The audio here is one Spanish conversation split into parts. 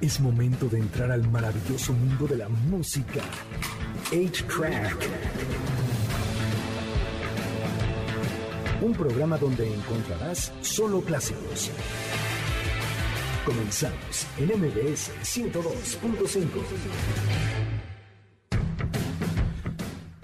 Es momento de entrar al maravilloso mundo de la música. 8-Track. Un programa donde encontrarás solo clásicos. Comenzamos en MBS 102.5.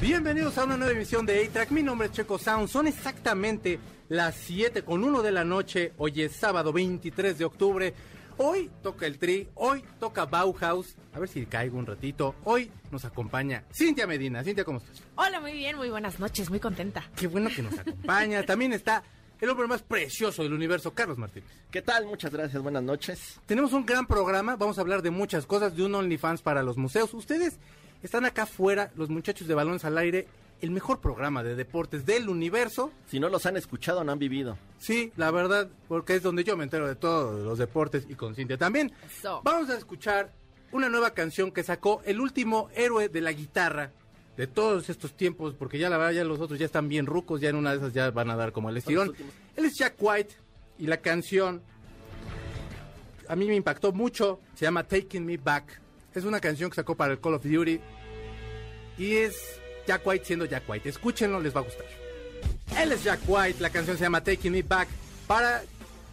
Bienvenidos a una nueva emisión de A-Track. Mi nombre es Checo Sound. Son exactamente las 7 con 1 de la noche. Hoy es sábado 23 de octubre. Hoy toca el Tri, hoy toca Bauhaus. A ver si caigo un ratito. Hoy nos acompaña Cintia Medina. Cintia, ¿cómo estás? Hola, muy bien, muy buenas noches, muy contenta. Qué bueno que nos acompaña. También está el hombre más precioso del universo, Carlos Martínez. ¿Qué tal? Muchas gracias, buenas noches. Tenemos un gran programa, vamos a hablar de muchas cosas, de un OnlyFans para los museos. Ustedes están acá afuera, los muchachos de Balones al Aire, el mejor programa de deportes del universo. Si no los han escuchado, no han vivido. Sí, la verdad, porque es donde yo me entero de todos los deportes y con Cintia también. Eso. Vamos a escuchar una nueva canción que sacó el último héroe de la guitarra de todos estos tiempos, porque ya la verdad ya los otros ya están bien rucos, ya en una de esas ya van a dar como el estirón. Él es Jack White y la canción a mí me impactó mucho, se llama Taking Me Back. Es una canción que sacó para el Call of Duty y es Jack White siendo Jack White. Escúchenlo, les va a gustar. Él es Jack White, la canción se llama Taking Me Back. Para.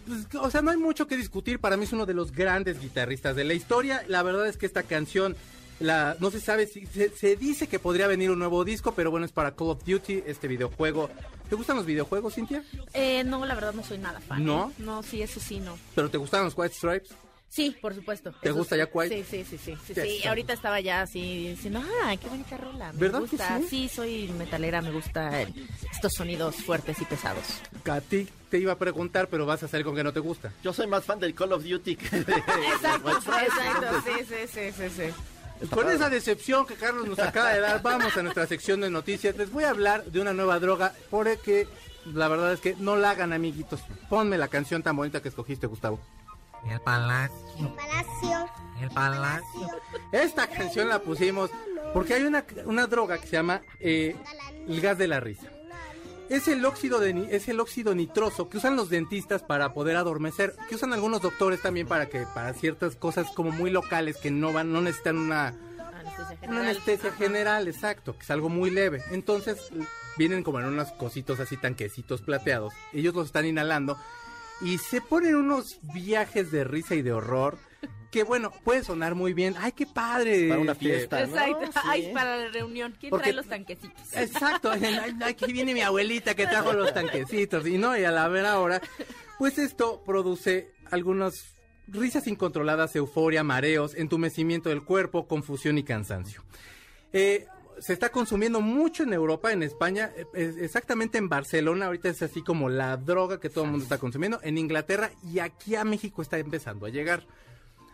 pues, o sea, no hay mucho que discutir. Para mí es uno de los grandes guitarristas de la historia. La verdad es que esta canción. La, no se sabe si se, se dice que podría venir un nuevo disco, pero bueno, es para Call of Duty, este videojuego. ¿Te gustan los videojuegos, Cintia? Eh, no, la verdad no soy nada fan. ¿No? ¿eh? No, sí, eso sí, no. ¿Pero te gustan los White Stripes? Sí, por supuesto. ¿Te Eso gusta. Jack White? Sí, sí, sí, sí. sí, Ya. Ahorita estaba ya así diciendo, ah, qué bonita rola. Me ¿Verdad que gusta. sí? soy metalera, me gusta el- estos sonidos fuertes y pesados. A ti te iba a preguntar, pero vas a salir con que no te gusta. Yo soy más fan del Call of Duty que de Exacto, exacto. Sí, sí, sí, sí, sí. Con esa decepción que Carlos nos acaba de dar, vamos a nuestra sección de noticias. Les voy a hablar de una nueva droga, porque la verdad es que no la hagan, amiguitos. Ponme la canción tan bonita que escogiste, Gustavo. El palacio, Palacio. el palacio. Esta canción la pusimos porque hay una, una droga que se llama eh, el gas de la risa. Es el óxido de es el óxido nitroso que usan los dentistas para poder adormecer, que usan algunos doctores también para que para ciertas cosas como muy locales que no van no necesitan una Anestesia Una general. anestesia Ajá. general, exacto, que es algo muy leve. Entonces, vienen como en unos cositos así, tanquecitos plateados. Ellos los están inhalando y se ponen unos viajes de risa y de horror. Que bueno, puede sonar muy bien. ¡Ay, qué padre! Para una fiesta. ¿no? Exacto. Sí. Ay, para la reunión. ¿Quién Porque- trae los tanquecitos? Exacto, aquí viene mi abuelita que trajo los tanquecitos y no, y a la ver ahora, pues esto produce algunas risas incontroladas, euforia, mareos, entumecimiento del cuerpo, confusión y cansancio. Eh, se está consumiendo mucho en Europa, en España, eh, exactamente en Barcelona, ahorita es así como la droga que todo el mundo está consumiendo, en Inglaterra y aquí a México está empezando a llegar.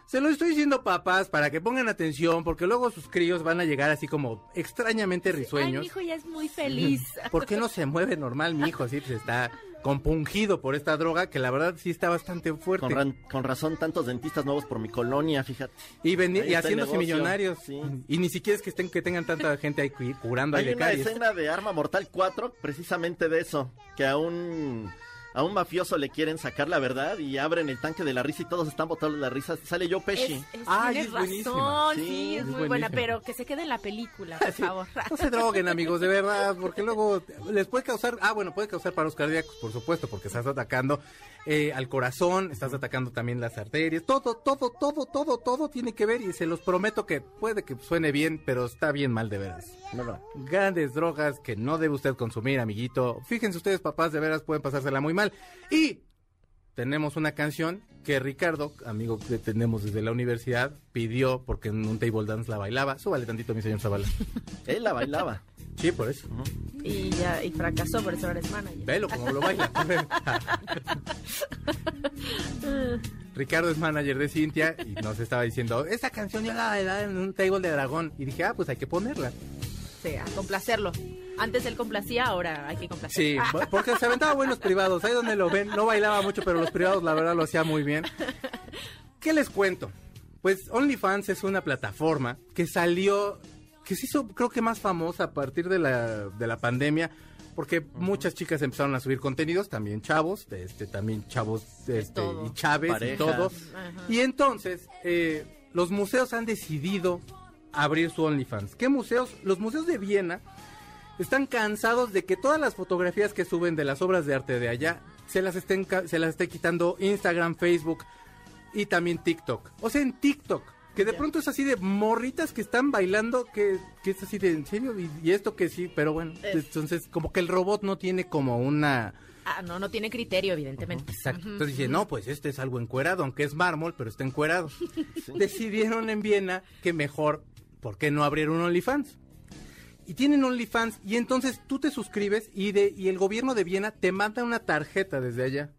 Se lo estoy diciendo papás para que pongan atención porque luego sus críos van a llegar así como extrañamente Ay, risueños. mi hijo ya es muy feliz. ¿Por qué no se mueve normal mi hijo? Sí, pues está compungido por esta droga que la verdad sí está bastante fuerte. Con, ran- con razón, tantos dentistas nuevos por mi colonia, fíjate. y y haciéndose negocio, millonarios. sí. Y ni siquiera es que estén que tengan tanta gente ahí cu- curando Hay ahí una caries. escena de Arma Mortal 4 precisamente de eso, que a un a un mafioso le quieren sacar la verdad y abren el tanque de la risa y todos están botando la risa. Sale Joe Pesci. Es, es- Ay, tienes es buenísima. razón, Sí, sí, es, es muy buena, pero que se quede en la película, por Sí. favor. No se droguen, amigos, de verdad, porque luego les puede causar, ah, bueno, puede causar paros cardíacos, por supuesto, porque estás atacando eh, al corazón, estás atacando también las arterias, todo, todo, todo, todo, todo tiene que ver y se los prometo que puede que suene bien, pero está bien mal de veras. No, no. Grandes drogas que no debe usted consumir, amiguito. Fíjense ustedes, papás, de veras pueden pasársela muy mal. Y tenemos una canción que Ricardo, amigo que tenemos desde la universidad, pidió porque en un table dance la bailaba. Súbale tantito, mi señor Zavala. Él la bailaba. Sí, por eso. Y ya, y fracasó, por eso ahora es manager. Velo como lo baila. Ricardo es manager de Cintia y nos estaba diciendo, esta canción yo la bailaba en un table de dragón. Y dije, ah, pues hay que ponerla. Sí, a complacerlo. Antes él complacía, ahora hay que complacer. Sí, porque se aventaba buenos privados. Ahí donde lo ven, no bailaba mucho, pero los privados la verdad lo hacía muy bien. ¿Qué les cuento? Pues OnlyFans es una plataforma que salió, que se hizo creo que más famosa a partir de la, de la pandemia, porque muchas chicas empezaron a subir contenidos, también chavos, este, también chavos este, y chaves y todo. Y entonces, eh, los museos han decidido abrir su OnlyFans. ¿Qué museos? Los museos de Viena están cansados de que todas las fotografías que suben de las obras de arte de allá se las estén se las esté quitando Instagram, Facebook y también TikTok. O sea, en TikTok, que de pronto es así de morritas que están bailando, que, que es así de en serio y, y esto que sí, pero bueno, Es- entonces como que el robot no tiene como una Ah, no, no tiene criterio, evidentemente. Exacto. Entonces dice, no, pues este es algo encuerado, aunque es mármol, pero está encuerado. Decidieron en Viena que mejor, ¿por qué no abrir un OnlyFans? Y tienen OnlyFans y entonces tú te suscribes y, de, y el gobierno de Viena te manda una tarjeta desde allá,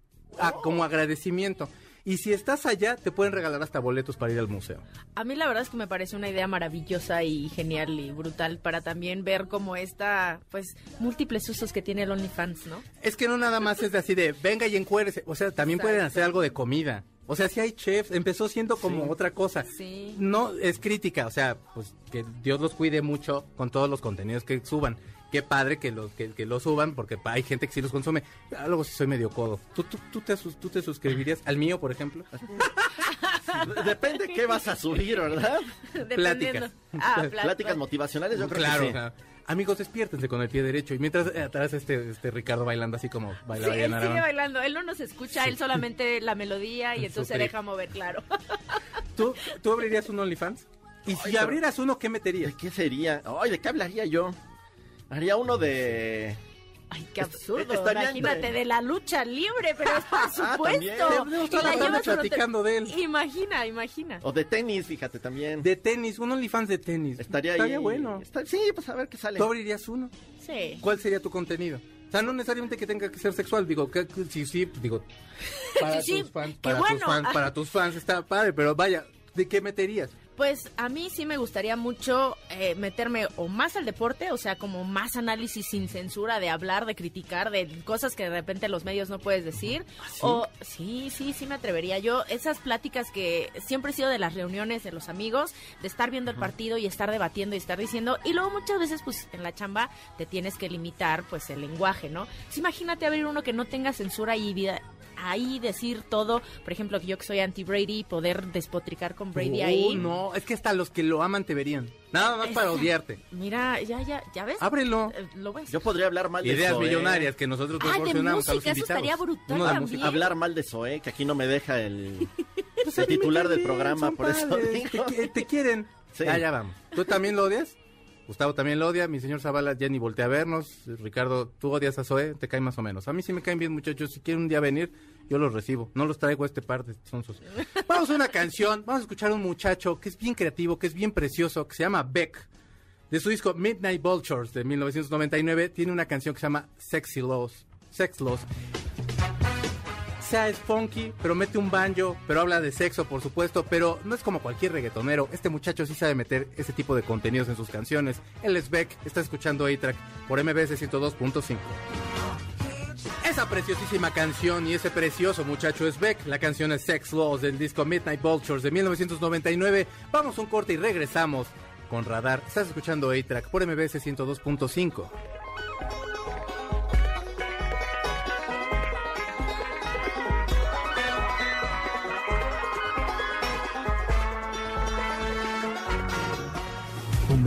como agradecimiento. Y si estás allá, te pueden regalar hasta boletos para ir al museo. A mí la verdad es que me parece una idea maravillosa y genial y brutal para también ver como esta, pues, múltiples usos que tiene el OnlyFans, ¿no? Es que no nada más es de así de, venga y encuérese. O sea, también pueden hacer algo de comida. O sea, si hay chefs, empezó siendo como otra cosa. Sí. No es crítica, o sea, pues que Dios los cuide mucho con todos los contenidos que suban. Qué padre que los que, que los suban, porque pa- hay gente que sí los consume. Ah, Luego sí soy medio codo. ¿Tú, tú, tú te, sus- ¿Tú te suscribirías al mío, por ejemplo? Depende qué vas a subir, ¿verdad? Dependiendo. Ah, Pláticas motivacionales, yo creo claro. que sí. Amigos, despiértense con el pie derecho. Y mientras eh, atrás este, este Ricardo bailando así como Sí, bailaba él Diana sigue bailando, él no nos escucha, él solamente la melodía y entonces se deja mover, claro. ¿Tú, ¿Tú abrirías un OnlyFans? Y si abrieras uno, ¿qué meterías? ¿De qué sería? Ay, ¿de qué hablaría yo? Haría uno de... Ay, qué absurdo. Estaría Imagínate entre- de la lucha libre, pero es por Ah, también. supuesto. Tenemos Y toda la tarde llevas por otro- platicando de él. Imagina, imagina. O de tenis, fíjate, también. De tenis, un OnlyFans de tenis. Estaría, Estaría ahí. bueno. Está- sí, pues a ver qué sale. ¿Tú abrirías uno? Sí. ¿Cuál sería tu contenido? O sea, no necesariamente que tenga que ser sexual, digo, que, que- sí, sí, pues, digo, para Sí, sí, tus fans, qué para bueno. tus fans, para tus fans está padre, pero vaya, ¿de qué meterías? Pues a mí sí me gustaría mucho eh, meterme o más al deporte, o sea, como más análisis sin censura, de hablar, de criticar, de cosas que de repente los medios no puedes decir. O sí, sí, sí me atrevería. Yo, esas pláticas que siempre he sido de las reuniones de los amigos, de estar viendo el partido y estar debatiendo y estar diciendo, y luego muchas veces pues en la chamba te tienes que limitar pues el lenguaje, ¿no? Pues, imagínate abrir uno que no tenga censura y vida ahí decir todo, por ejemplo, que yo que soy anti Brady, poder despotricar con Brady Oh, ahí. no, es que hasta los que lo aman te verían. Nada más para odiarte. Mira, ya, ya, ya ves. Ábrelo. Eh, Lo ves. Yo podría hablar mal de Ideas millonarias que nosotros Ah, proporcionamos a los eso invitados. estaría brutal. Hablar mal de Zoé, que aquí no me deja el, Pues el titular del bien, programa, por eso padres. Te, qui- te quieren. Sí. Ya vamos. ¿Tú también lo odias? Gustavo también lo odia, mi señor Zavala ya ni voltea a vernos. Ricardo, ¿tú odias a Zoé? Te cae más o menos. A mí sí me caen bien, muchachos. Si quieren un día venir, yo los recibo. No los traigo a este par de sonsos. Vamos a una canción, vamos a escuchar a un muchacho que es bien creativo, que es bien precioso, que se llama Beck. De su disco Midnight Vultures de 1999, tiene una canción que se llama Sexy Laws. Sex Laws. Sea, es funky, pero mete un banjo, pero habla de sexo, por supuesto, pero no es como cualquier reggaetonero. Este muchacho sí sabe meter ese tipo de contenidos en sus canciones. Él es Beck, está escuchando A-Track por MBS 102.5. Esa preciosísima canción y ese precioso muchacho es Beck. La canción es Sex Laws del disco Midnight Vultures de 1999. Vamos a un corte y regresamos con Radar. Estás escuchando A-Track por MBS 102.5.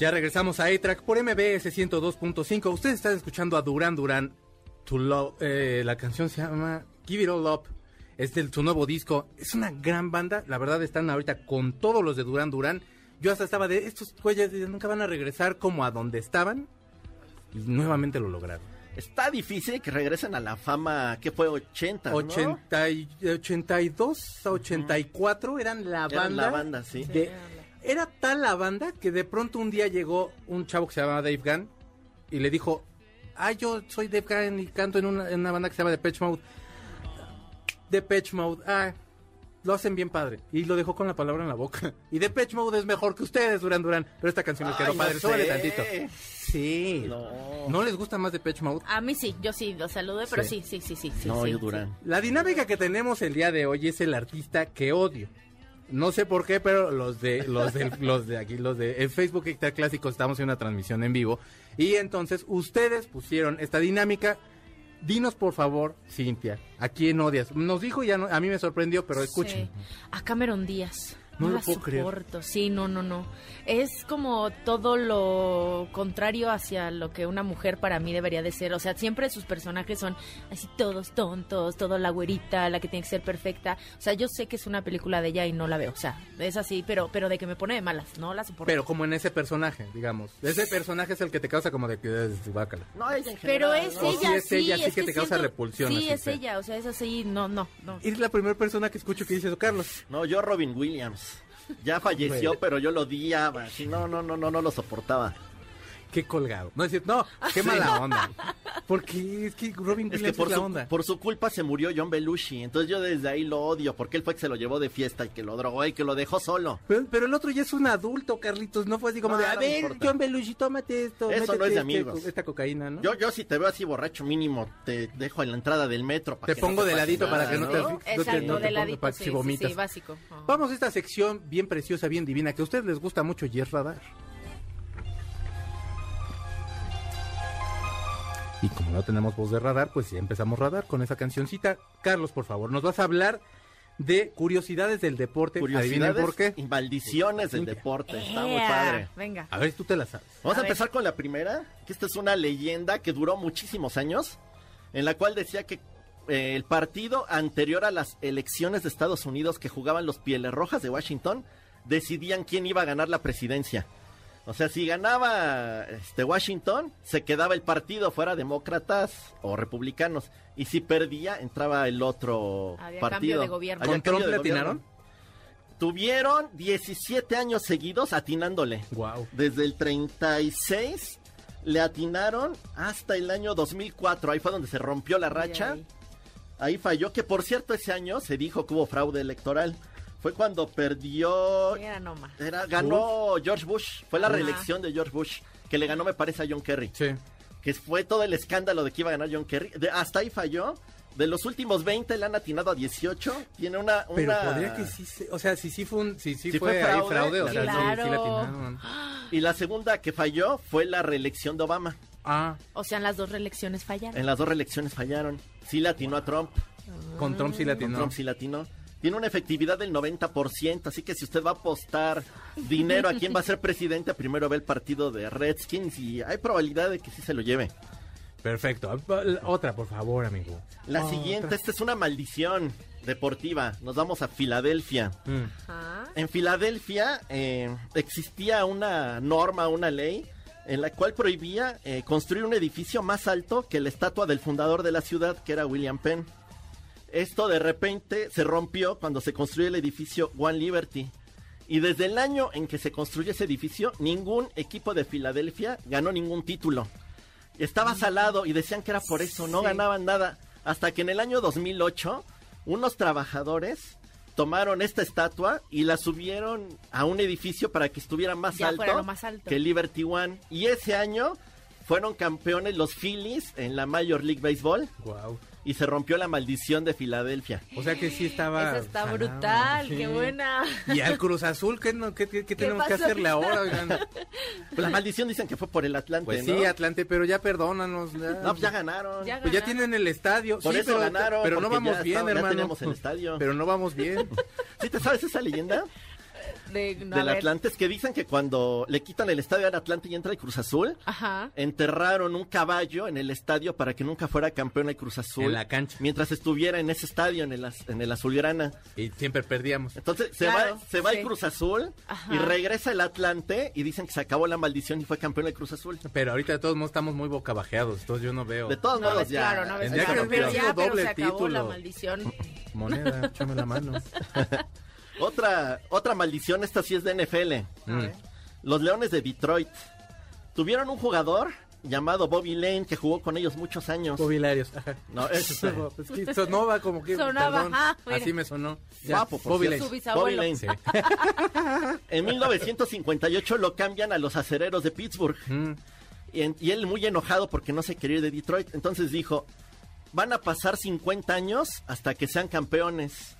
Ya regresamos a A-Track por MBS 102.5. Ustedes están escuchando a Duran Duran. To Love, eh, la canción se llama Give It All Up. Es de su nuevo disco. Es una gran banda. La verdad están ahorita con todos los de Duran Duran. Yo hasta estaba de estos güeyes nunca van a regresar como a donde estaban. Y nuevamente lo lograron. Está difícil que regresen a la fama, ¿qué fue? 80, ¿no? 80 y- 82 a 84 eran la Eran banda. la banda, sí. de- era tal la banda que de pronto un día llegó un chavo que se llamaba Dave Gunn y le dijo, ah, yo soy Dave Gunn y canto en una, en una banda que se llama Depeche Mode. Depeche Mode, ah, lo hacen bien padre. Y lo dejó con la palabra en la boca. Y Depeche Mode es mejor que ustedes, Duran Duran. Pero esta canción les quedó Ay, no padre. Súbale sé. tantito. Sí. No. ¿No les gusta más Depeche Mode? A mí sí, yo sí lo saludé, pero Sí. sí, sí, sí, sí. sí, No, sí, yo sí. Durán. La dinámica que tenemos el día de hoy es el artista que odio. No sé por qué, pero los de los de los de aquí, los de en Facebook Extra Clásico estamos en una transmisión en vivo y entonces ustedes pusieron esta dinámica. Dinos por favor, Cintia, ¿a quién odias? Nos dijo ya no- a mí me sorprendió, pero escuchen. Sí. A Cameron Díaz. No No, lo la puedo creer. soporto. Sí, no, no, no. Es como todo lo contrario hacia lo que una mujer para mí debería de ser. O sea, siempre sus personajes son así todos tontos, todo la güerita, la que tiene que ser perfecta. O sea, yo sé que es una película de ella y no la veo. O sea, es así, pero, pero de que me pone de malas, no la soporto. Pero como en ese personaje, digamos. Ese personaje es el que te causa como de que es bácala. No, en Pero es ¿no? Ella, sí es ella, sí que te causa repulsión, Sí, así, es ella, o sea, es así, no, no, no. Eres la primera persona que escucho que dice eso, Carlos. No, yo Robin Williams. Ya falleció, pero yo lo odiaba. No, no, no, no, no lo soportaba. Qué colgado. No es cierto, no, qué mala onda. Porque es que Robin Es Williams que por es la su, onda. por su culpa se murió John Belushi. Entonces yo desde ahí lo odio. Porque él fue que se lo llevó de fiesta y que lo drogó y que lo dejó solo. Pero, pero el otro ya es un adulto, Carlitos. No fue así como No, de, a no ver, importa. John Belushi, tómate esto. Eso no es de este- amigos. esta cocaína, ¿no? Yo, yo si te veo así borracho mínimo, te dejo en la entrada del metro. para Te que no pongo de ladito para que no te Exacto, no te de ponga ladito, para sí, si sí, vomitas. sí, básico. Vamos a esta sección bien preciosa, bien divina, que a ustedes les gusta mucho y es radar. Y como no tenemos voz de radar, pues ya empezamos radar con esa cancioncita. Carlos, por favor, nos vas a hablar de curiosidades del deporte. Adivinen Curiosidades por qué. y maldiciones del Cintia. deporte. Está muy padre. Venga. A ver si tú te la sabes. Vamos a, empezar con la primera, que esta es una leyenda que duró muchísimos años, en la cual decía que eh, el partido anterior a las elecciones de Estados Unidos que jugaban los Pieles Rojas de Washington decidían quién iba a ganar la presidencia. O sea, si ganaba este Washington, se quedaba el partido, fuera demócratas o republicanos. Y si perdía, entraba el otro Había partido. cambio de gobierno. ¿Con Trump le atinaron? Tuvieron 17 años seguidos atinándole. Wow. Desde el 36 le atinaron hasta el año 2004. Ahí fue donde se rompió la racha. Ay, Ahí falló, que por cierto ese año se dijo que hubo fraude electoral. Fue cuando perdió... Era Noma. Era, ganó George Bush. Fue la Ajá. reelección de George Bush. Que le ganó, me parece, a John Kerry. Sí. Que fue todo el escándalo de que iba a ganar John Kerry. De- hasta ahí falló. De los últimos 20 le han atinado a 18. Tiene una... Pero una- podría que sí, se- o sea, si sí fue un, si sí Si fue, fue ahí fraude, fraude, o sea, sí- claro. sí, le atinaron. Y la segunda que falló fue la reelección de Obama. Ah, O sea, en las dos reelecciones fallaron. En las dos reelecciones fallaron. Sí le atinó a Trump. con Trump sí le Con. Trump sí latino. Tiene una efectividad del 90%, así que si usted va a apostar dinero a quién va a ser presidente, primero ve el partido de Redskins y hay probabilidad de que sí se lo lleve. Perfecto. Otra, por favor, amigo. La Otra. siguiente, esta es una maldición deportiva. Nos vamos a Filadelfia. Mm. Ajá. En Filadelfia eh, existía una norma, una ley, en la cual prohibía eh, construir un edificio más alto que la estatua del fundador de la ciudad, que era William Penn. Esto de repente se rompió cuando se construyó el edificio One Liberty. Y desde el año en que se construyó ese edificio, ningún equipo de Filadelfia ganó ningún título. Estaba salado y decían que era por eso, no Sí. ganaban nada. Hasta que en el año 2008, unos trabajadores tomaron esta estatua y la subieron a un edificio para que estuviera más, Ya alto, más alto. que Liberty One. Y ese año fueron campeones los Phillies en la Major League Baseball Guau. Y se rompió la maldición de Filadelfia. O sea que sí estaba. Esa está brutal, sí. qué buena. Y al Cruz Azul, ¿qué, no, qué, qué- qué tenemos que hacerle ahora? oigan? Pues la maldición dicen que fue por el Atlante, Pues ¿no? sí, Atlante, pero ya perdónanos. Ya, No, pues ya ganaron. Ya Pues ya tienen el estadio. Por sí, eso pero, ganaron, Pero no vamos ya bien, estaba- ya hermano. teníamos el estadio. Pero no vamos bien. ¿Sí te sabes esa leyenda? De, no, del ver. Atlante es que dicen que cuando le quitan el estadio al Atlante y entra el Cruz Azul, Ajá. enterraron un caballo en el estadio para que nunca fuera campeón el Cruz Azul. En la cancha. Mientras estuviera en ese estadio, en el, en el Azulgrana. Y siempre perdíamos. Entonces se Claro, va, se va sí. el Cruz Azul Ajá. y regresa el Atlante y dicen que se acabó la maldición y fue campeón el Cruz Azul. Pero ahorita de todos modos estamos muy bocabajeados, entonces yo no veo. De todos No modos ves ya. claro, no ves claro, que pero ya, pero doble se acabó la maldición. Moneda, échame la mano. Otra, otra maldición, esta sí es de NFL. Mm. Los Leones de Detroit tuvieron un jugador llamado Bobby Lane que jugó con ellos muchos años. Bobilarios. Ajá. No, es, Es que sonaba como que. Sonaba, perdón, ah, así me sonó. Ya, Guapo, por Bobby. Lane. Bobby Lane. En 1958 lo cambian a los acereros de Pittsburgh. Mm. Y, en- y él muy enojado porque no se quería ir de Detroit. Entonces dijo, van a pasar 50 años hasta que sean campeones.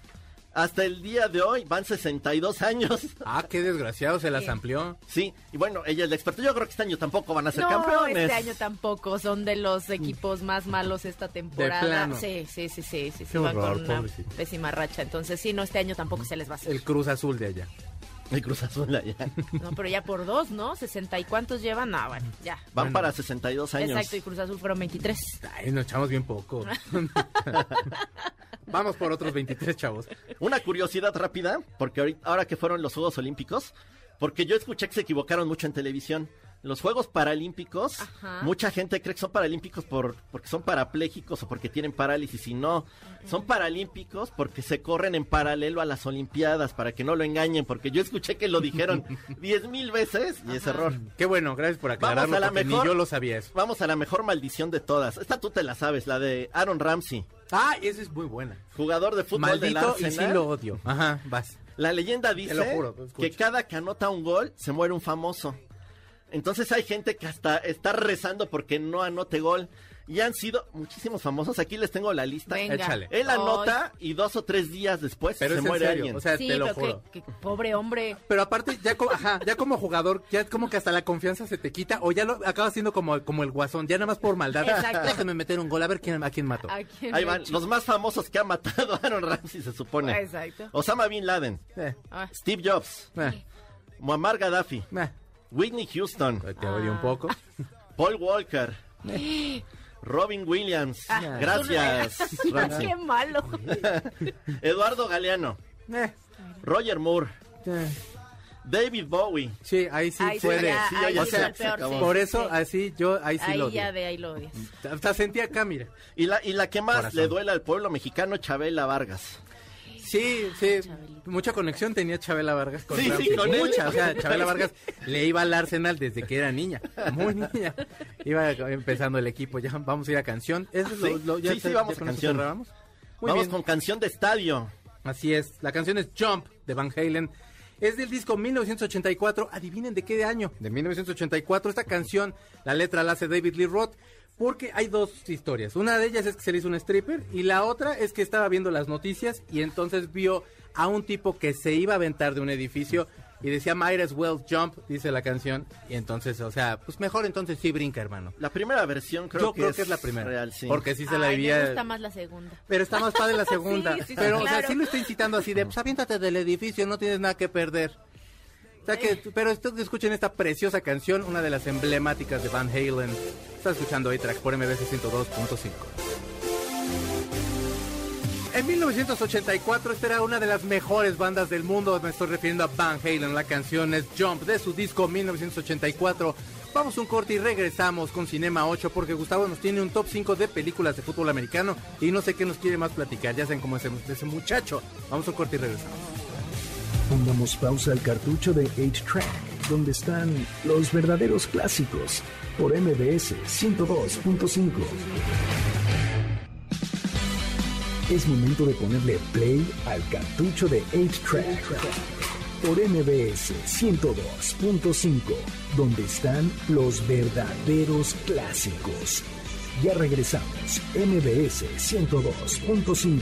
Hasta el día de hoy van 62 años. Ah, qué desgraciado, se las Sí. amplió. Sí, y bueno, ella es la experta. Yo creo que este año tampoco van a ser No, campeones. este año tampoco. Son de los equipos más malos esta temporada. plano. Sí, sí, sí, sí, sí, sí, Qué van horror, con una pobrecito. pésima racha. Entonces, sí, no, este año tampoco se les va a hacer. El Cruz Azul de allá. El Cruz Azul allá. No, pero ya por dos, ¿no? ¿60 y cuántos llevan? No, bueno, ya. Van Bueno. para 62 años. Exacto, y Cruz Azul fueron 23. Ay, nos echamos bien poco. Vamos por otros 23 chavos. Una curiosidad rápida, porque ahorita- ahora que fueron los Juegos Olímpicos, porque yo escuché que se equivocaron mucho en televisión. Los Juegos Paralímpicos, Ajá. mucha gente cree que son paralímpicos por, porque son parapléjicos o porque tienen parálisis y no. Son paralímpicos porque se corren en paralelo a las Olimpiadas, para que no lo engañen, porque yo escuché que lo dijeron diez mil veces y es error. Qué bueno, gracias por aclararlo, Vamos a la porque mejor. ni yo lo sabía eso. Vamos a la mejor maldición de todas. Esta tú te la sabes, la de Aaron Ramsey, Ah, esa es muy buena. jugador de fútbol del Maldito y Arsenal. sí lo odio. Ajá, vas. La leyenda dice lo juro, que cada que anota un gol se muere un famoso. Entonces hay gente que hasta está rezando porque no anote gol. Y han sido muchísimos famosos. Aquí les tengo la lista. Venga. Échale. Él anota y dos o tres días después Pero se muere alguien. o sea, Sí, te lo pero juro. pobre hombre. Pero aparte, ya como, ajá, ya como jugador, ya como que hasta la confianza se te quita, o ya lo acabas siendo como, como el guasón, ya nada más por maldad. Exacto. Déjame meter un gol, a ver quién, a quién mato. ¿A quién Ahí van, los más famosos que ha matado Aaron Ramsey, se supone. Exacto. Osama Bin Laden, Eh, Ah, Steve Jobs, eh, Muammar Gaddafi, eh, Whitney Houston, te odio un poco. Paul Walker, Robin Williams. Ah, Gracias, Ramsey. qué malo. Eduardo Galeano, Eh, Roger Moore, eh. David Bowie. Sí, ahí sí Ahí sí, puede. ya, Sí, ahí oye, sí se- es el se peor, acabó. sí, Por eso, sí. así, yo ahí sí lo Ahí ya de ahí lo odias. Hasta sentí acá, mira. Y la, y la que más Corazón. le duele al pueblo mexicano, Chabela Vargas. Sí, sí, Chabelita. mucha conexión tenía Chabela Vargas con Sí, sí, con él. mucha, o sea, Chabela Vargas le iba al Arsenal desde que era niña, muy niña. Iba empezando el equipo, ya vamos a ir a canción. ¿Eso es lo- Sí, lo- ya sí, sí, vamos ya a canción. Muy Vamos bien. con canción de estadio. Así es, la canción es Jump de Van Halen. Es del disco 1984. Adivinen de qué año. De 1984. Esta canción, la letra la hace David Lee Roth. Porque hay dos historias. Una de ellas es que se le hizo un stripper. Y la otra es que estaba viendo las noticias. Y entonces vio a un tipo que se iba a aventar de un edificio. Y decía, might as well jump, dice la canción. Y entonces, o sea, pues mejor entonces sí brinca, hermano. La primera versión creo Yo que, creo es, que es la primera. real, sí. Porque sí se la vivía. me gusta más la segunda. Pero está más padre la segunda. Sí, sí, sí, pero, o sea, sí lo está incitando así de, pues aviéntate del edificio, no tienes nada que perder. O sea que, pero esto- escuchen esta preciosa canción, una de las emblemáticas de Van Halen. Está escuchando A-Track por MBC 102.5. En 1984 esta era una de las mejores bandas del mundo, me estoy refiriendo a Van Halen, la canción es Jump de su disco 1984. Vamos un corte y regresamos con Cinema 8 porque Gustavo nos tiene un top 5 de películas de fútbol americano y no sé qué nos quiere más platicar, ya saben cómo es ese, muchacho. Vamos un corte y regresamos. Pongamos pausa al cartucho de 8-Track, donde están los verdaderos clásicos, por MBS 102.5. Es momento de ponerle play al cartucho de 8-Track, por MBS 102.5, donde están los verdaderos clásicos. Ya regresamos, MBS 102.5.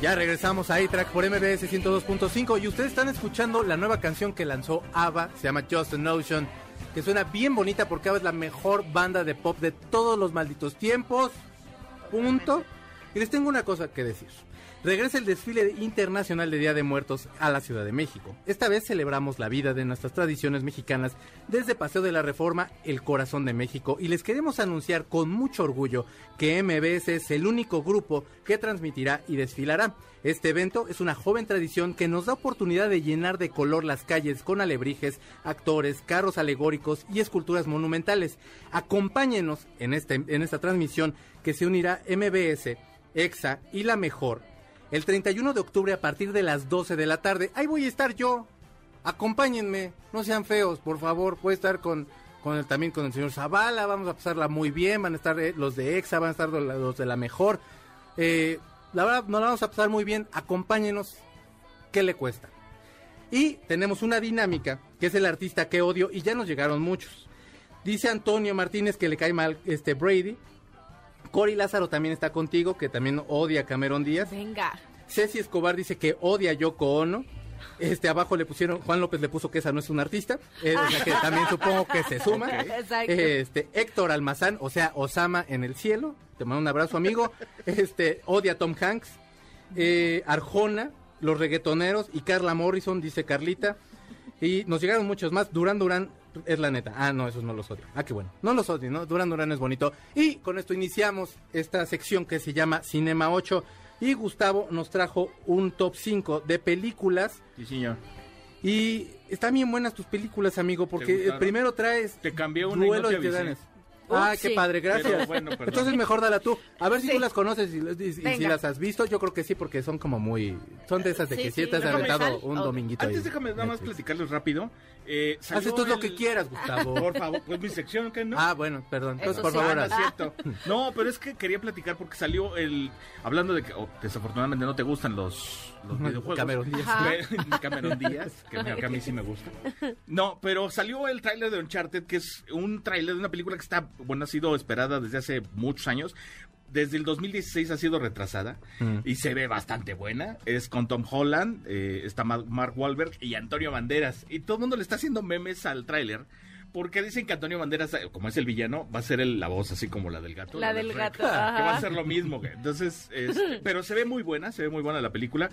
Ya regresamos a A-Track por MBS 102.5 y ustedes están escuchando la nueva canción que lanzó ABBA, se llama Just an Ocean, que suena bien bonita porque ABBA es la mejor banda de pop de todos los malditos tiempos. Punto. Y les tengo una cosa que decir. Regresa el desfile internacional de Día de Muertos a la Ciudad de México. Esta vez celebramos la vida de nuestras tradiciones mexicanas desde Paseo de la Reforma, el corazón de México, y les queremos anunciar con mucho orgullo que MBS es el único grupo que transmitirá y desfilará. Este evento es una joven tradición que nos da oportunidad de llenar de color las calles con alebrijes, actores, carros alegóricos y esculturas monumentales. Acompáñenos en, este, en esta transmisión que se unirá MBS, EXA y La Mejor el 31 de octubre a partir de las 12 de la tarde. Ahí voy a estar yo. Acompáñenme, no sean feos, por favor. Voy a estar con con el, también con el señor Zavala, vamos a pasarla muy bien, van a estar eh, los de EXA, van a estar los de la mejor. Eh, la verdad, nos la vamos a pasar muy bien, acompáñenos, ¿qué le cuesta? Y tenemos una dinámica, que es el artista que odio, y ya nos llegaron muchos. Dice Antonio Martínez que le cae mal este Brady. Cory Lázaro también está contigo, que también odia a Cameron Díaz. Venga. Ceci Escobar dice que odia a Yoko Ono. Este abajo le pusieron, Juan López le puso que esa no es un artista, eh, o sea que también supongo que se suma. Este Héctor Almazán, o sea, Osama en el cielo, te mando un abrazo amigo. Este odia a Tom Hanks, eh, Arjona, los reggaetoneros y Carla Morrison, dice Carlita. Y nos llegaron muchos más. Durán Durán es la neta. Ah, no, esos no los odio. Ah, qué bueno. No los odio, ¿no? Durán Durán es bonito. Y con esto iniciamos esta sección que se llama Cinema 8. Y Gustavo nos trajo un top 5 de películas. Sí, señor. Y están bien buenas tus películas, amigo, porque primero traes Te cambié una y no Duelo te de avisé. Ah, qué sí. padre, gracias. Pero bueno. Entonces mejor dala tú. A ver si Sí. tú las conoces y, y- y si las has visto. Yo creo que sí, porque son como muy... Son de esas de Sí, que sí. sí te has Déjame aventado sal. un dominguito ahí. Antes déjame nada más platicarles rápido. Eh, Haz salió tú lo que quieras, Gustavo. Por favor, pues mi sección, ¿qué no? Ah, bueno, perdón. Entonces, por sí. favor, Ah, no haz. es cierto. No, pero es que quería platicar porque salió el. Hablando de que oh, desafortunadamente no te gustan los, los videojuegos. Cameron Díaz. Cameron Díaz, que, que a mí sí me gusta. No, pero salió el tráiler de Uncharted, que es un tráiler de una película que está, bueno, ha sido esperada desde hace muchos años. Desde el 2016 ha sido retrasada Mm. y se ve bastante buena. Es con Tom Holland, eh, está Ma- Mark Wahlberg y Antonio Banderas. Y todo el mundo le está haciendo memes al tráiler. Porque dicen que Antonio Banderas, eh, como es el villano, va a ser el- la voz así como la del gato. La de del gato, Que va a ser lo mismo. Entonces, este, pero se ve muy buena, se ve muy buena la película.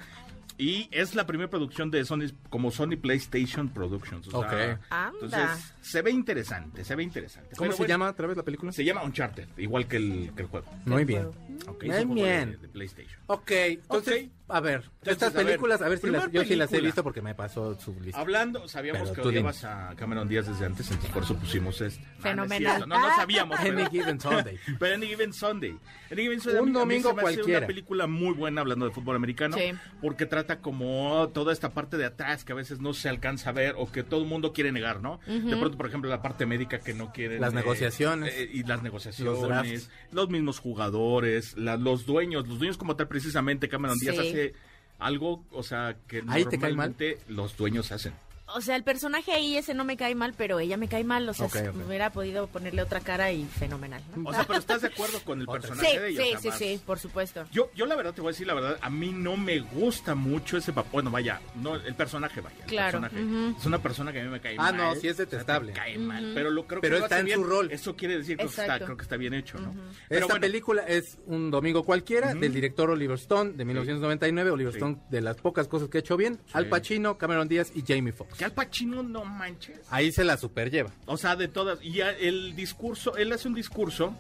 Y es la primera producción de Sony, como Sony PlayStation Productions. o sea, Ok. Anda. Entonces, se ve interesante, se ve interesante. ¿Cómo Pero se bueno, llama otra vez la película? Se llama Uncharted, igual que el, que el juego. Muy bien. Ok, Bien. De, de PlayStation. Ok, entonces, Ok. a ver, Entonces, estas a ver, películas, a ver, si las, yo sí las he visto porque me pasó su lista. Hablando, sabíamos Pero que tú odiabas a Cameron Díaz desde antes, entonces por eso pusimos este. No, no es Fenomenal. No, no, sabíamos. Any pero- Given Sunday. Pero Any Given Sunday. Any Given Sunday Un a mí- a mí domingo se me hace cualquiera. una película muy buena hablando de fútbol americano. Sí. Porque trata como toda esta parte de atrás que a veces no se alcanza a ver o que todo el mundo quiere negar, ¿no? De pronto, por ejemplo, la parte médica que no quieren. Las negociaciones. eh, y las negociaciones. Los mismos jugadores, la- los dueños. Los dueños como tal, precisamente, Cameron Díaz Sí. hace algo, o sea, que ¿Ahí te cae mal? normalmente los dueños hacen. O sea, el personaje ahí ese no me cae mal, pero ella me cae mal. O sea, Ok, si ok. hubiera podido ponerle otra cara y fenomenal. ¿no? O sea, pero ¿estás de acuerdo con el personaje Sí, de ella? sí, O sea, sí, sí, por supuesto. Yo, yo la verdad te voy a decir la verdad, a mí no me gusta mucho ese papel. Bueno, vaya, no el personaje, vaya. El Claro, personaje. Es una persona que a mí me cae Ah, mal. no, sí es o sea, detestable. me cae mal, pero lo creo Pero que está en bien. su rol. Eso quiere decir que está, creo que está bien hecho, ¿no? Pero Esta bueno, película es un domingo cualquiera del director Oliver Stone de 1999. Oliver Sí. Stone de las pocas cosas que ha hecho bien. Al Pacino, Cameron Díaz y Jamie Foxx. Que Al Pacino no manches. Ahí se la superlleva. O sea, de todas. Y el discurso, él hace un discurso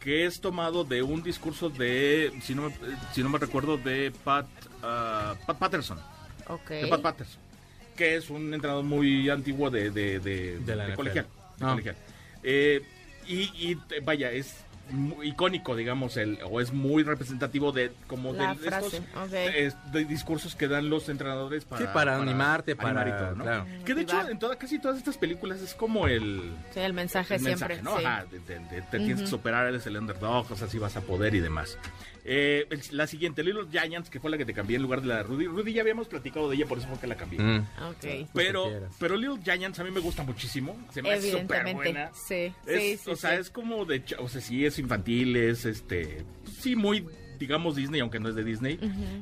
que es tomado de un discurso de, si no me, si no me recuerdo, de Pat, ah, Pat Patterson. Ok. de Pat Patterson, que es un entrenador muy antiguo de, de, de, De la de NFL. colegial. de Ah. colegial. Eh, y, y, vaya, es muy icónico, digamos, el, o es muy representativo de como de, estos eh, de discursos que dan los entrenadores para, Sí, para animarte, para- animar y todo, ¿no? claro. Que de hecho en toda, casi todas estas películas es como el, Sí, el mensaje el siempre. mensaje, ¿no? sí. Ajá, de- de- de- te tienes que superar, eres el underdog, o sea, si vas a poder y demás. Eh, el- la siguiente, Little Giants, que fue la que te cambié en lugar de la de Rudy. Rudy ya habíamos platicado de ella, por eso fue que la cambié. Mm. Ok. Pero, que quieras. pero Little Giants a mí me gusta muchísimo. Se me hace súper buena. Sí, Es, sí, sí. o sea, es como de, o sea, sí es infantil, es este, sí muy, digamos Disney, aunque no es de Disney.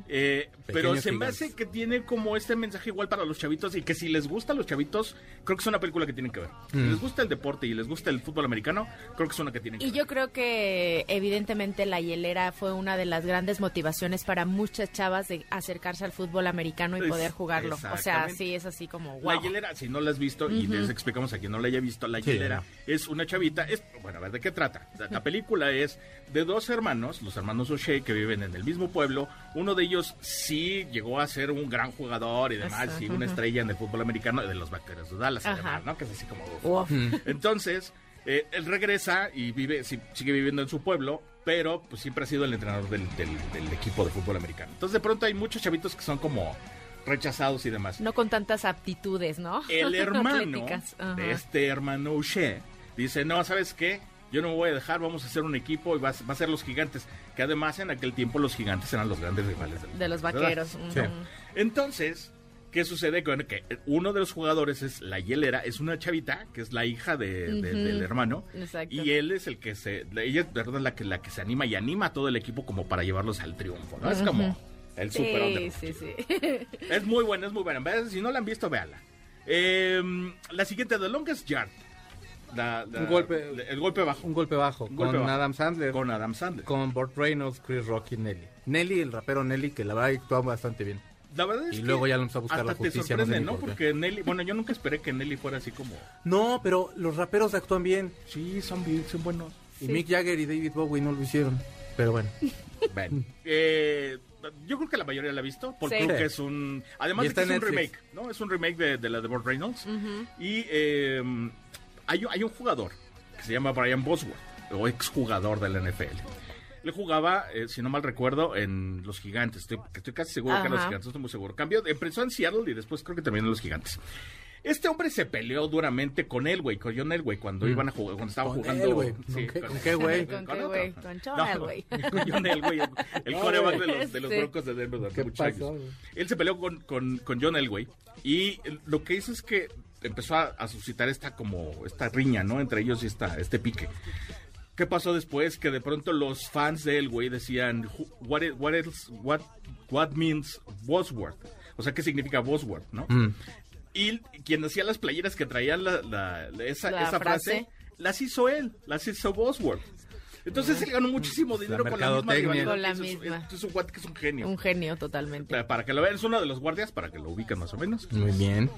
Eh, pero se me hace que tiene como este mensaje igual para los chavitos y que si les gusta a los chavitos, creo que es una película que tienen que ver. Si Mm. les gusta el deporte y les gusta el fútbol americano, creo que es una que tienen que Y ver. yo creo que evidentemente la hielera fue una de las grandes motivaciones para muchas chavas de acercarse al fútbol americano y Es- poder jugarlo. O sea, sí es así como La wow. hielera, si no la has visto, y les explicamos a quien no la haya visto, la Sí, hielera es una chavita, es, bueno, a ver, ¿de qué trata? La, la película es de dos hermanos, los hermanos O'Shea, que viven en el mismo pueblo. Uno de ellos sí llegó a ser un gran jugador y demás, sí, una estrella en el fútbol americano de los Vaqueros de Dallas, además, ¿no? Que es así como... Uf. Entonces, eh, él regresa y vive, sigue viviendo en su pueblo, pero pues siempre ha sido el entrenador del, del- del equipo de fútbol americano. Entonces, de pronto hay muchos chavitos que son como rechazados y demás. No con tantas aptitudes, ¿no? El hermano de este hermano O'Shea dice, no, ¿sabes qué? Yo no me voy a dejar, vamos a hacer un equipo y va, a- va a ser los gigantes. Que además en aquel tiempo los gigantes eran los grandes rivales De los vaqueros. Entonces, ¿qué sucede? Que, bueno, que uno de los jugadores es la hielera, es una chavita, que es la hija de- del hermano. Exacto. Y él es el que se, ella es verdad la que, la que se anima y anima a todo el equipo como para llevarlos al triunfo, ¿no? Es como el super Sí, underdog. sí, sí. Es muy buena, es muy buena. Si no la han visto, véanla. Eh, la siguiente, The Longest Yard. La- la- Un golpe- El golpe bajo. Un golpe bajo. Un con golpe bajo. Adam Sandler. Con Adam Sandler. Con Burt Reynolds, Chris Rock y Nelly. Nelly, el rapero Nelly, que la verdad actúa bastante bien. La verdad es Y que luego ya lo empezó a buscar hasta la justicia, no. Porque Nelly, bueno, yo nunca esperé que Nelly fuera así como. No, pero los raperos actúan bien. Sí, son bien, son buenos. Y Mick Jagger y David Bowie no lo hicieron. Pero bueno. Ven. Eh, yo creo que la mayoría la ha visto, porque Sí. creo que es un... Además de que es un Netflix. remake, ¿no? Es un remake de, de la de Burt Reynolds. Y eh, hay, un- hay un jugador que se llama Brian Bosworth, o exjugador de la NFL. Le jugaba, eh, si no mal recuerdo, en los Gigantes. Estoy, casi seguro que en los Ajá. Gigantes, estoy muy seguro. Cambió, empezó en Seattle y después creo que terminó en los Gigantes. Este hombre se peleó duramente con Elway, con John Elway, cuando iban a jugar, cuando estaban Con jugando. Elway. sí, ¿Con qué- güey? ¿Con qué güey? Con John Elway. Con John Elway, el, el No, coreback güey. de los, de los Sí. Broncos de Denver durante ¿Qué muchos pasó, años. güey? Él se peleó con, con, con John Elway y lo que hizo es que empezó a, a suscitar esta como esta riña, ¿no? Entre ellos y esta, este pique. ¿Qué pasó después? Que de pronto los fans de Elway decían, "Who- what, is- what, else- what, what means Bosworth? O sea, ¿qué significa Bosworth, no? Mm. Y quien hacía las playeras que traían la, la- la- esa, La esa frase, frase. las hizo él, las hizo Bosworth. Entonces él ganó muchísimo dinero con la misma. Con la Es- es- misma. Es, un cuate que es un genio. Un genio totalmente. Para, para que lo vean, es uno de los guardias, para que lo ubiquen más o menos. Muy bien.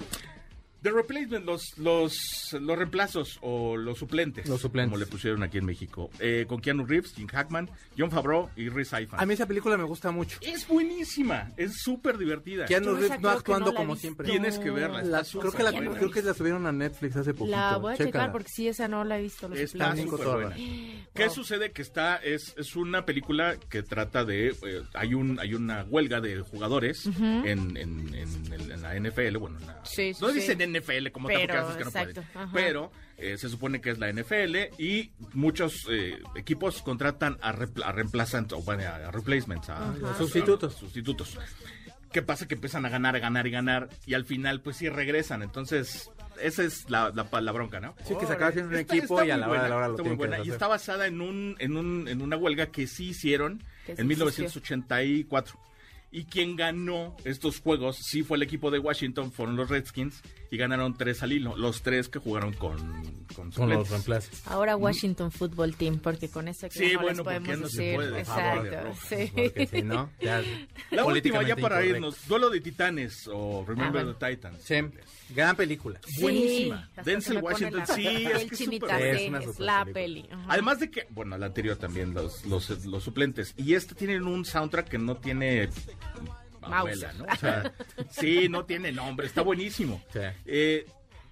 The Replacement, los, los, los reemplazos o los suplentes. Los suplentes. Como le pusieron aquí en México. Eh, con Keanu Reeves, Jim Hackman, John Favreau y Rhys Ifans. A mí esa película me gusta mucho. Es buenísima, es súper divertida. Keanu Reeves no actuando no como visto. siempre. Tienes que verla. La- creo que la, buena. creo que la subieron a Netflix hace poquito. La voy a Chécala. checar porque sí, esa no la he visto. Los Está súper buena. ¿Qué Wow. sucede? Que está, es, es una película que trata de, eh, hay un hay una huelga de jugadores en, en, en la NFL, bueno, en la- Sí, sí, no sí. dicen NFL como Pero, a veces que no exacto, pueden, ajá. pero eh, se supone que es la NFL y muchos eh, equipos contratan a, a reemplazantes, o bueno, a replacements, a, a- Sustitutos. a sustitutos. ¿Qué pasa? Que empiezan a ganar, a ganar y ganar y al final pues sí regresan, entonces esa es la, la, la bronca, ¿no? Sí, que se acaba haciendo un Está- equipo está y a la hora la hora lo está muy tienen que buena. Y está basada en un, en un, en una huelga que sí hicieron Que sí en 1984. Y quien ganó estos juegos sí fue el equipo de Washington, fueron los Redskins, y ganaron tres al hilo, los tres que jugaron con, con, Con los reemplazos. Ahora Washington Football Team, porque con eso que Sí, no bueno, les podemos porque no se decir. puede, Exacto, sí. Porque si no, ya La última ya para incorrecto. irnos, Duelo de Titanes o Remember Ah, bueno. the Titans. Sí, gran película. Sí, Buenísima. Denzel Washington, la sí, es que es sí, Es la película. peli. ajá. Además de que, bueno, la anterior también, los, los, los suplentes. Y este tienen un soundtrack que no tiene abuela, ¿no? O sea, sí, no tiene nombre, está buenísimo. Sí. Eh,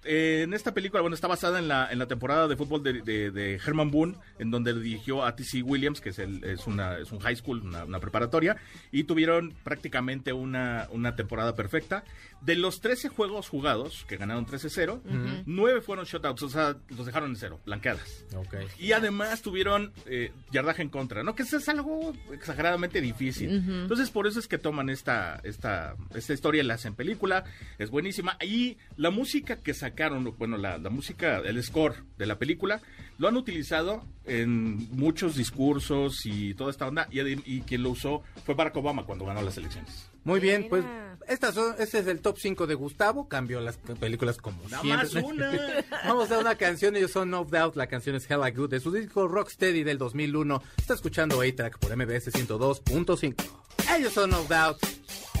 eh, en esta película, bueno, está basada en la, en la temporada de fútbol de, de- de Herman Boone, en donde dirigió a T.C. Williams, que es, el- es, una, es un high school, una, una preparatoria, y tuvieron prácticamente una, una temporada perfecta. De los 13 juegos jugados, que ganaron 13-0, 9 fueron shutouts, o sea, los dejaron en cero, blanqueadas. Ok. Y además tuvieron eh, yardaje en contra, ¿no? Que eso es algo exageradamente difícil. Entonces, por eso es que toman esta, esta, esta historia, la hacen película, es buenísima. Y la música que sacaron, bueno, la, la música, el score de la película, lo han utilizado en muchos discursos y toda esta onda. Y, y quien lo usó fue Barack Obama cuando ganó las elecciones. Muy bien, pues estas son, este es el top 5 de Gustavo. Cambió las películas como Nada siempre. más una. Vamos a una canción, ellos son No Doubt, la canción es Hella Good de su disco Rocksteady del 2001. Está escuchando A-Track por MBS 102.5. Ellos son No Doubt,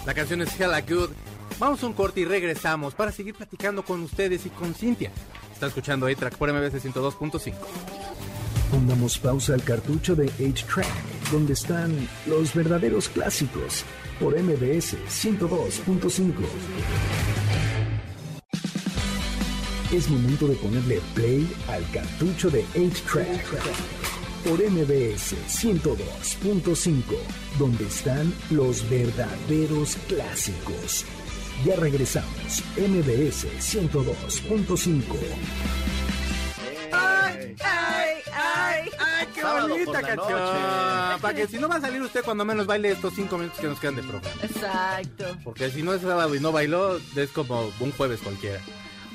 la canción es Hella Good. Vamos a un corte y regresamos para seguir platicando con ustedes y con Cintia. Está escuchando A-Track por MBS 102.5. Pongamos pausa al cartucho de 8-Track, donde están los verdaderos clásicos, por MBS 102.5. Es momento de ponerle play al cartucho de 8-Track, por MBS 102.5, donde están los verdaderos clásicos. Ya regresamos. MBS 102.5. ¡Ay, ay, ay! ¡Ay, qué bonita por. Ah, para que si no va a salir usted cuando menos baile estos cinco minutos que nos quedan de programa. Exacto. Porque si no es sábado y no bailó, es como un jueves cualquiera.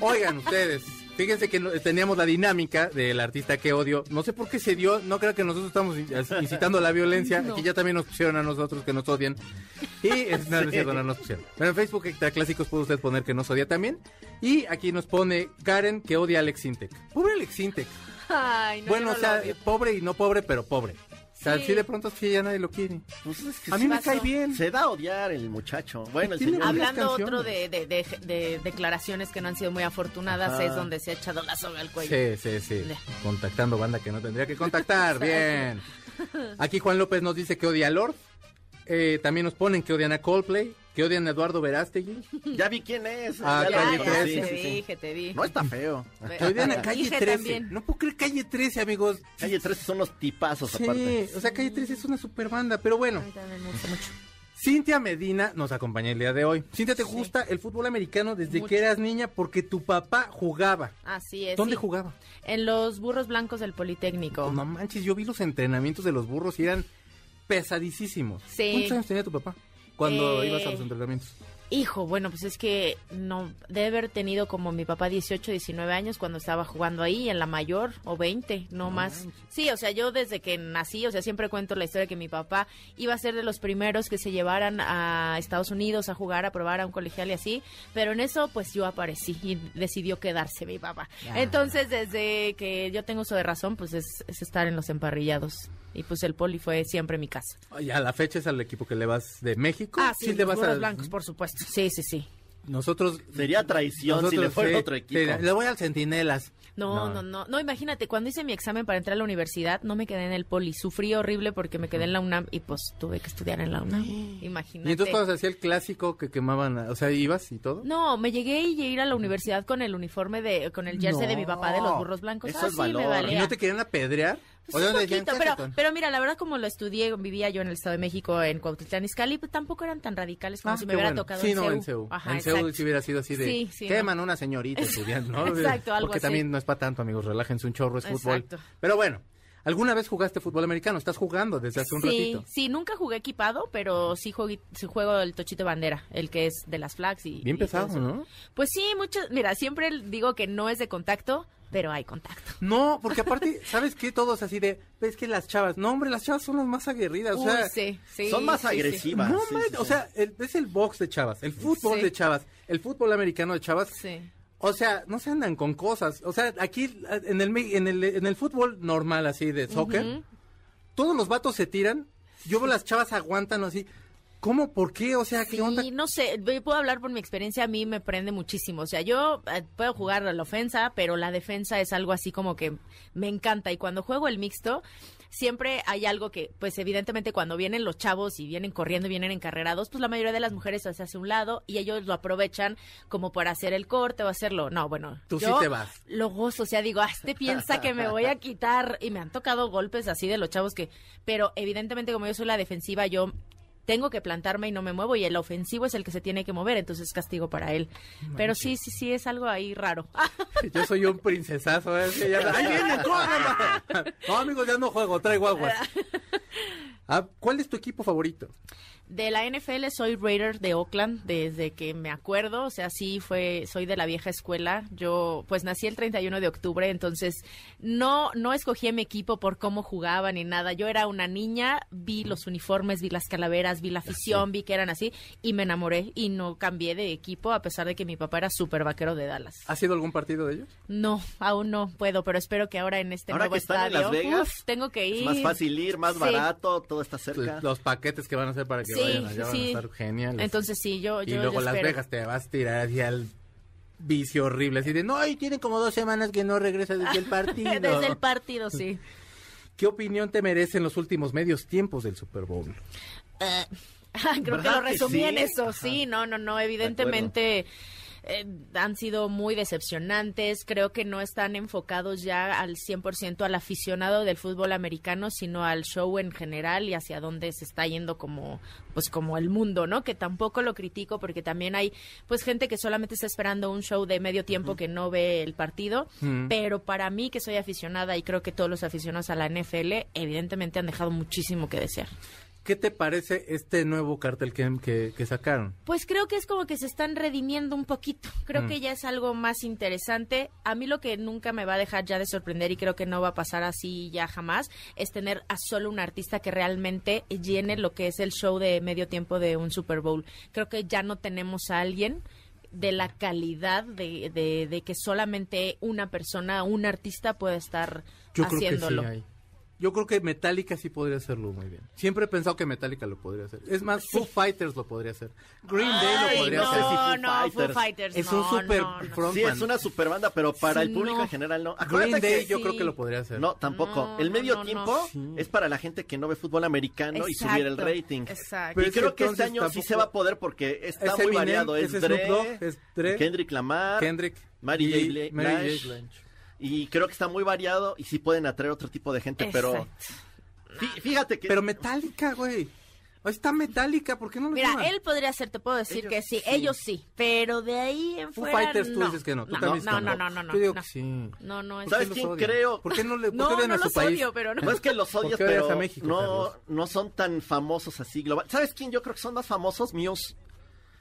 Oigan ustedes fíjense que teníamos la dinámica del artista que odio. No sé por qué se dio, no creo que nosotros estamos in- incitando la violencia. No. Aquí ya también nos pusieron a nosotros que nos odian. Y es, no, no es cierto, no nos pusieron. Pero en Facebook Extra Clásicos puede usted poner que nos odia también. Y aquí nos pone Karen que odia a Alex Intec. Pobre Alex Intec. Ay, no, bueno, o sea, pobre y no pobre, pero pobre. O sea, Sí. sí de pronto sí ya nadie lo quiere. Pues es que A mí me pasó. cae bien. Se da a odiar el muchacho. Bueno, el señor. Hablando otro de, de, de- de declaraciones que no han sido muy afortunadas, Ajá. es donde se ha echado la soga al cuello. Sí, sí, sí. Contactando banda que no tendría que contactar. Bien. Aquí Juan López nos dice que odia a Lord. Eh, también nos ponen que odian a Coldplay, que odian a Eduardo Verástegui, Ya vi quién es. Ah, ya Ya, Calle ya, conocí, trece, te sí, sí. dije, te dije. No está feo. que odian a Calle Dije 13. también. No puedo creer Calle 13, amigos. Calle 13 son los tipazos Sí, aparte. o sea, Calle 13 es una super banda, pero bueno. Ay, también me gusta mucho. Cintia Medina nos acompaña el día de hoy. Cintia, ¿te Sí. gusta el fútbol americano desde Mucho. que eras niña? Porque tu papá jugaba. Así es. ¿Dónde sí. jugaba? En los burros blancos del Politécnico. No manches, yo vi los entrenamientos de los burros y eran pesadísimos. Sí. ¿Cuántos años tenía tu papá cuando Eh, ibas a los entrenamientos? Hijo, bueno, pues es que no debe haber tenido como mi papá 18, 19 años cuando estaba jugando ahí en la mayor o 20, no, más. Sí, o sea, yo desde que nací, o sea, siempre cuento la historia que mi papá iba a ser de los primeros que se llevaran a Estados Unidos a jugar, a probar a un colegial y así, pero en eso pues yo aparecí y decidió quedarse mi papá. Entonces, desde que yo tengo uso de razón, pues es, es estar en los emparrillados. Y pues el poli fue siempre mi casa. Y a la fecha es al equipo que le vas de México. Ah, sí, le los vas burros a blancos, por supuesto. Sí, sí, sí. Nosotros. Sería traición si le fuera sí, otro equipo. sí, le voy al Centinelas. No, no, no, no, imagínate, cuando hice mi examen para entrar a la universidad, no me quedé en el poli, sufrí horrible porque me quedé en la UNAM y pues tuve que estudiar en la UNAM. Imagínate. Y entonces cuando se hacía el clásico que quemaban, o sea, ibas y todo. No, me llegué y llegué a ir a la universidad con el uniforme de, con el jersey de mi papá de los burros blancos. Eso ah, es sí, valor. me ¿Y no te querían apedrear? Pues ¿O un poquito, "¿Qué pero, haces con-?" pero mira, la verdad como lo estudié, vivía yo en el Estado de México, en Cuautitlán Izcalli, pues tampoco eran tan radicales como Ah, si me hubiera bueno. tocado sí, en no, CEU. en CEU. Ajá, en CEU sí hubiera sido así de Sí, sí, queman a una señorita estudiando, ¿no? Exacto, algo Porque así. también no es para tanto, amigos, relájense un chorro, es fútbol. Exacto. Pero bueno, ¿alguna vez jugaste fútbol americano? ¿Estás jugando desde hace un sí, ratito? Sí, nunca jugué equipado, pero sí, jugué, sí juego el tochito de bandera, el que es de las flags y... Bien y pesado, eso. ¿no? Pues sí, muchos, mira, siempre digo que no es de contacto, pero hay contacto. No, porque aparte, ¿sabes qué? Todos así de, es que las chavas, no hombre, las chavas son las más aguerridas, o Uy, sea, sí, sí, son más sí, sí. agresivas. no, sí, man, sí, o sea, el- es el box de chavas, el fútbol Sí. de chavas, el fútbol americano de chavas, Sí. O sea, no se andan con cosas, o sea, aquí en el en el, en el fútbol normal así de soccer, todos los vatos se tiran, yo veo las chavas aguantan así, ¿cómo? ¿Por qué? O sea, ¿qué Sí, onda? no sé, puedo hablar por mi experiencia, a mí me prende muchísimo. O sea, yo eh, puedo jugar a la ofensa, pero la defensa es algo así como que me encanta. Y cuando juego el mixto, siempre hay algo que, pues evidentemente cuando vienen los chavos y vienen corriendo y vienen encarrerados, pues la mayoría de las mujeres se hace a un lado y ellos lo aprovechan como para hacer el corte o hacerlo. No, bueno, Tú sí yo te vas. Lo gozo, o sea, digo, ah, este piensa que me voy a quitar y me han tocado golpes así de los chavos que, pero evidentemente como yo soy la defensiva, yo tengo que plantarme y no me muevo y el ofensivo es el que se tiene que mover, entonces castigo para él. Pero sí, sí, sí, es algo ahí raro. Yo soy un princesazo, ¿eh? Que ya- ¡Ahí viene, córrela! No, amigos, ya no juego, traigo aguas. Ah, ¿Cuál es tu equipo favorito? De la NFL soy Raider de Oakland desde que me acuerdo, o sea, sí fue, soy de la vieja escuela. Yo, pues nací el 31 de octubre, entonces no, no escogí a mi equipo por cómo jugaba ni nada. Yo era una niña, vi los uniformes, vi las calaveras, vi la afición, vi que eran así y me enamoré y no cambié de equipo a pesar de que mi papá era súper vaquero de Dallas. ¿Has sido algún partido de ellos? No, aún no puedo, pero espero que ahora en este Ahora nuevo que están en estadio, Las Vegas, uf, tengo que ir. Es más fácil ir, más Sí. barato, todo está cerca. Los paquetes que van a hacer para que Sí, vayan allá sí. van a estar geniales. Entonces sí, yo, y yo luego yo Las espero. Vegas te vas a tirar hacia el vicio horrible, así de, no, y tienen como dos semanas que no regresa desde el partido. Desde el partido, sí. ¿Qué opinión te merecen los últimos medios tiempos del Super Bowl? Eh, creo que ¿Verdad lo que resumí sí? en eso, sí, no, no, no, evidentemente eh, han sido muy decepcionantes. Creo que no están enfocados ya al 100% al aficionado del fútbol americano, sino al show en general y hacia dónde se está yendo como pues como el mundo, ¿no? Que tampoco lo critico porque también hay pues gente que solamente está esperando un show de medio tiempo que no ve el partido, pero para mí que soy aficionada y creo que todos los aficionados a la NFL evidentemente han dejado muchísimo que desear. ¿Qué te parece este nuevo cartel que, que, que sacaron? Pues creo que es como que se están redimiendo un poquito. Creo Mm. que ya es algo más interesante. A mí lo que nunca me va a dejar ya de sorprender y creo que no va a pasar así ya jamás es tener a solo un artista que realmente llene lo que es el show de medio tiempo de un Super Bowl. Creo que ya no tenemos a alguien de la calidad de, de- de que solamente una persona, un artista puede estar Yo creo haciéndolo. que sí hay. Yo creo que Metallica sí podría hacerlo muy bien. Siempre he pensado que Metallica lo podría hacer. Es más, Foo Fighters lo podría hacer. Green Day Ay, lo podría no, hacer. Sí, Foo no, Foo Fighters. Es no, un super no, no. frontman. Sí, es una super banda, pero para Sí, el público no. en general no. Green Acuérdate Day que- yo sí. creo que lo podría hacer. No, tampoco. No, el medio no, tiempo no. es para la gente que no ve fútbol americano y subir el rating. Exacto. Pero y creo que este año sí se va a poder porque está Es muy Eminem, variado. Es es Dre, Snoop Dogg, es Dre, Kendrick Lamar, Kendrick, Mary J. Blige, Mary J. Blige. Y creo que está muy variado y sí pueden atraer otro tipo de gente, pero Exacto. fí- fíjate que Pero Metallica, güey. Está Metallica, ¿por qué no lo Mira, llaman? él podría ser, te puedo decir Ellos que sí, sí. ellos sí, pero de ahí en Foo fuera Fighters tú no. dices que no. Tú no, también no, no, no, no, no, Yo digo no. que sí. No, no, es ¿Por qué ¿Sabes quién creo? ¿Por qué no le por qué No, no a su los país? odio, pero no. no es que los odias pero a México, no, Carlos? no son tan famosos así global. ¿Sabes quién yo creo que son más famosos? Muse.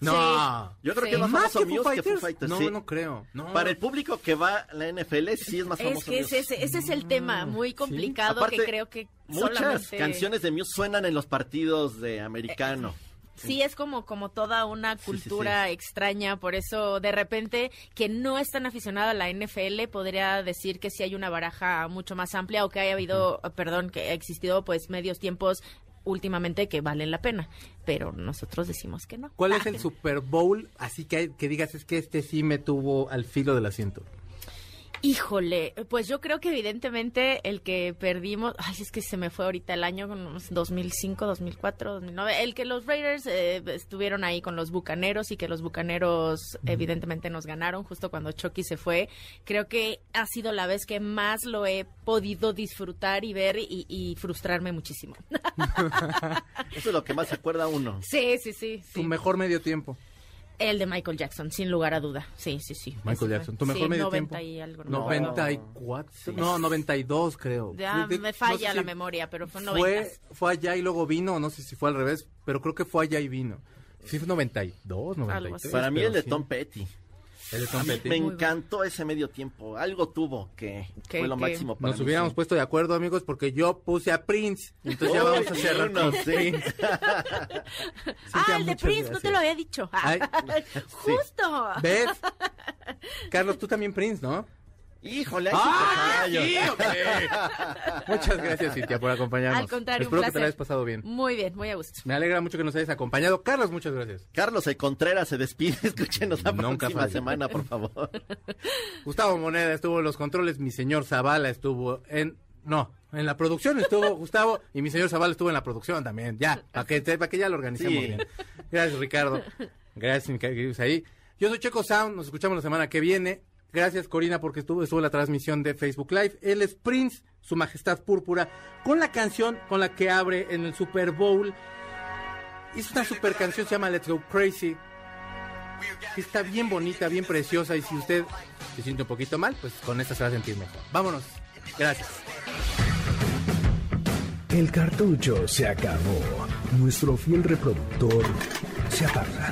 No. Yo creo Sí. que es más, ¿Más famoso que Foo Muse que Foo Fighters? No, sí. no creo. No. Para el público que va a la NFL sí es más famoso Es que Muse. ese, ese, ese es el tema muy complicado Aparte, que creo que Muchas solamente... canciones de Muse suenan en los partidos de americano. Sí, es como, como toda una sí, cultura extraña, por eso de repente que no es tan aficionado a la NFL podría decir que sí hay una baraja mucho más amplia o que haya habido, perdón, que ha existido pues medios tiempos últimamente que valen la pena, pero nosotros decimos que no. ¿Cuál Ah, es el Super Bowl? Así que, que digas, es que este sí me tuvo al filo del asiento. Híjole, pues yo creo que evidentemente el que perdimos, ay, es que se me fue ahorita el año, como 2005, 2004, 2009, el que los Raiders eh, estuvieron ahí con los Bucaneros y que los Bucaneros evidentemente nos ganaron justo cuando Chucky se fue, creo que ha sido la vez que más lo he podido disfrutar y ver y, y frustrarme muchísimo. Eso es lo que más se acuerda uno. Sí, sí, sí. Tu sí. mejor medio tiempo. El de Michael Jackson, sin lugar a duda. Sí, sí, sí. Michael Ese fue. Jackson. ¿Tu mejor Sí, medio 90 tiempo? y algo. no me acuerdo. 94. No, 92 creo. Ya De- de- me no falla sé la si memoria, pero fue 90. Fue, fue allá y luego vino, no sé si fue al revés, pero creo que fue allá y vino. Sí, fue 92, 93. Para mí el de sí. Tom Petty. El de Tom A mí Petty. me encantó ese medio tiempo. Algo tuvo que ¿Qué, fue lo qué? máximo para Nos mí, hubiéramos sí. puesto de acuerdo, amigos, porque yo puse a Prince. Entonces ya vamos a cerrar con. Prince. Ah, el de Prince, no te lo había dicho. Ay, Justo. ¿Ves? Carlos, tú también Prince, ¿no? Híjole, ¡Ah, sí hombre! Muchas gracias, Cintia, por acompañarnos. Al contrario, Espero un que te la hayas pasado bien. Muy bien, muy a gusto. Me alegra mucho que nos hayas acompañado. Carlos, muchas gracias. Carlos el Contreras se despide. Escúchenos la Nunca próxima falla. semana, por favor. Gustavo Moneda estuvo en los controles, mi señor Zavala estuvo en... No, en la producción estuvo Gustavo y mi señor Zavala estuvo en la producción también. Ya, para que, para que ya lo organicemos Sí. bien. Gracias, Ricardo. Gracias, mi ahí. Yo soy Checo Sound, nos escuchamos la semana que viene. Gracias, Corina, porque estuvo, estuvo la transmisión de Facebook Live. Él es Prince, su majestad púrpura, con la canción con la que abre en el Super Bowl. Es una super canción, se llama Let's Go Crazy. Está bien bonita, bien preciosa y si usted se siente un poquito mal, pues con esta se va a sentir mejor. Vámonos. Gracias. El cartucho se acabó. Nuestro fiel reproductor se apaga.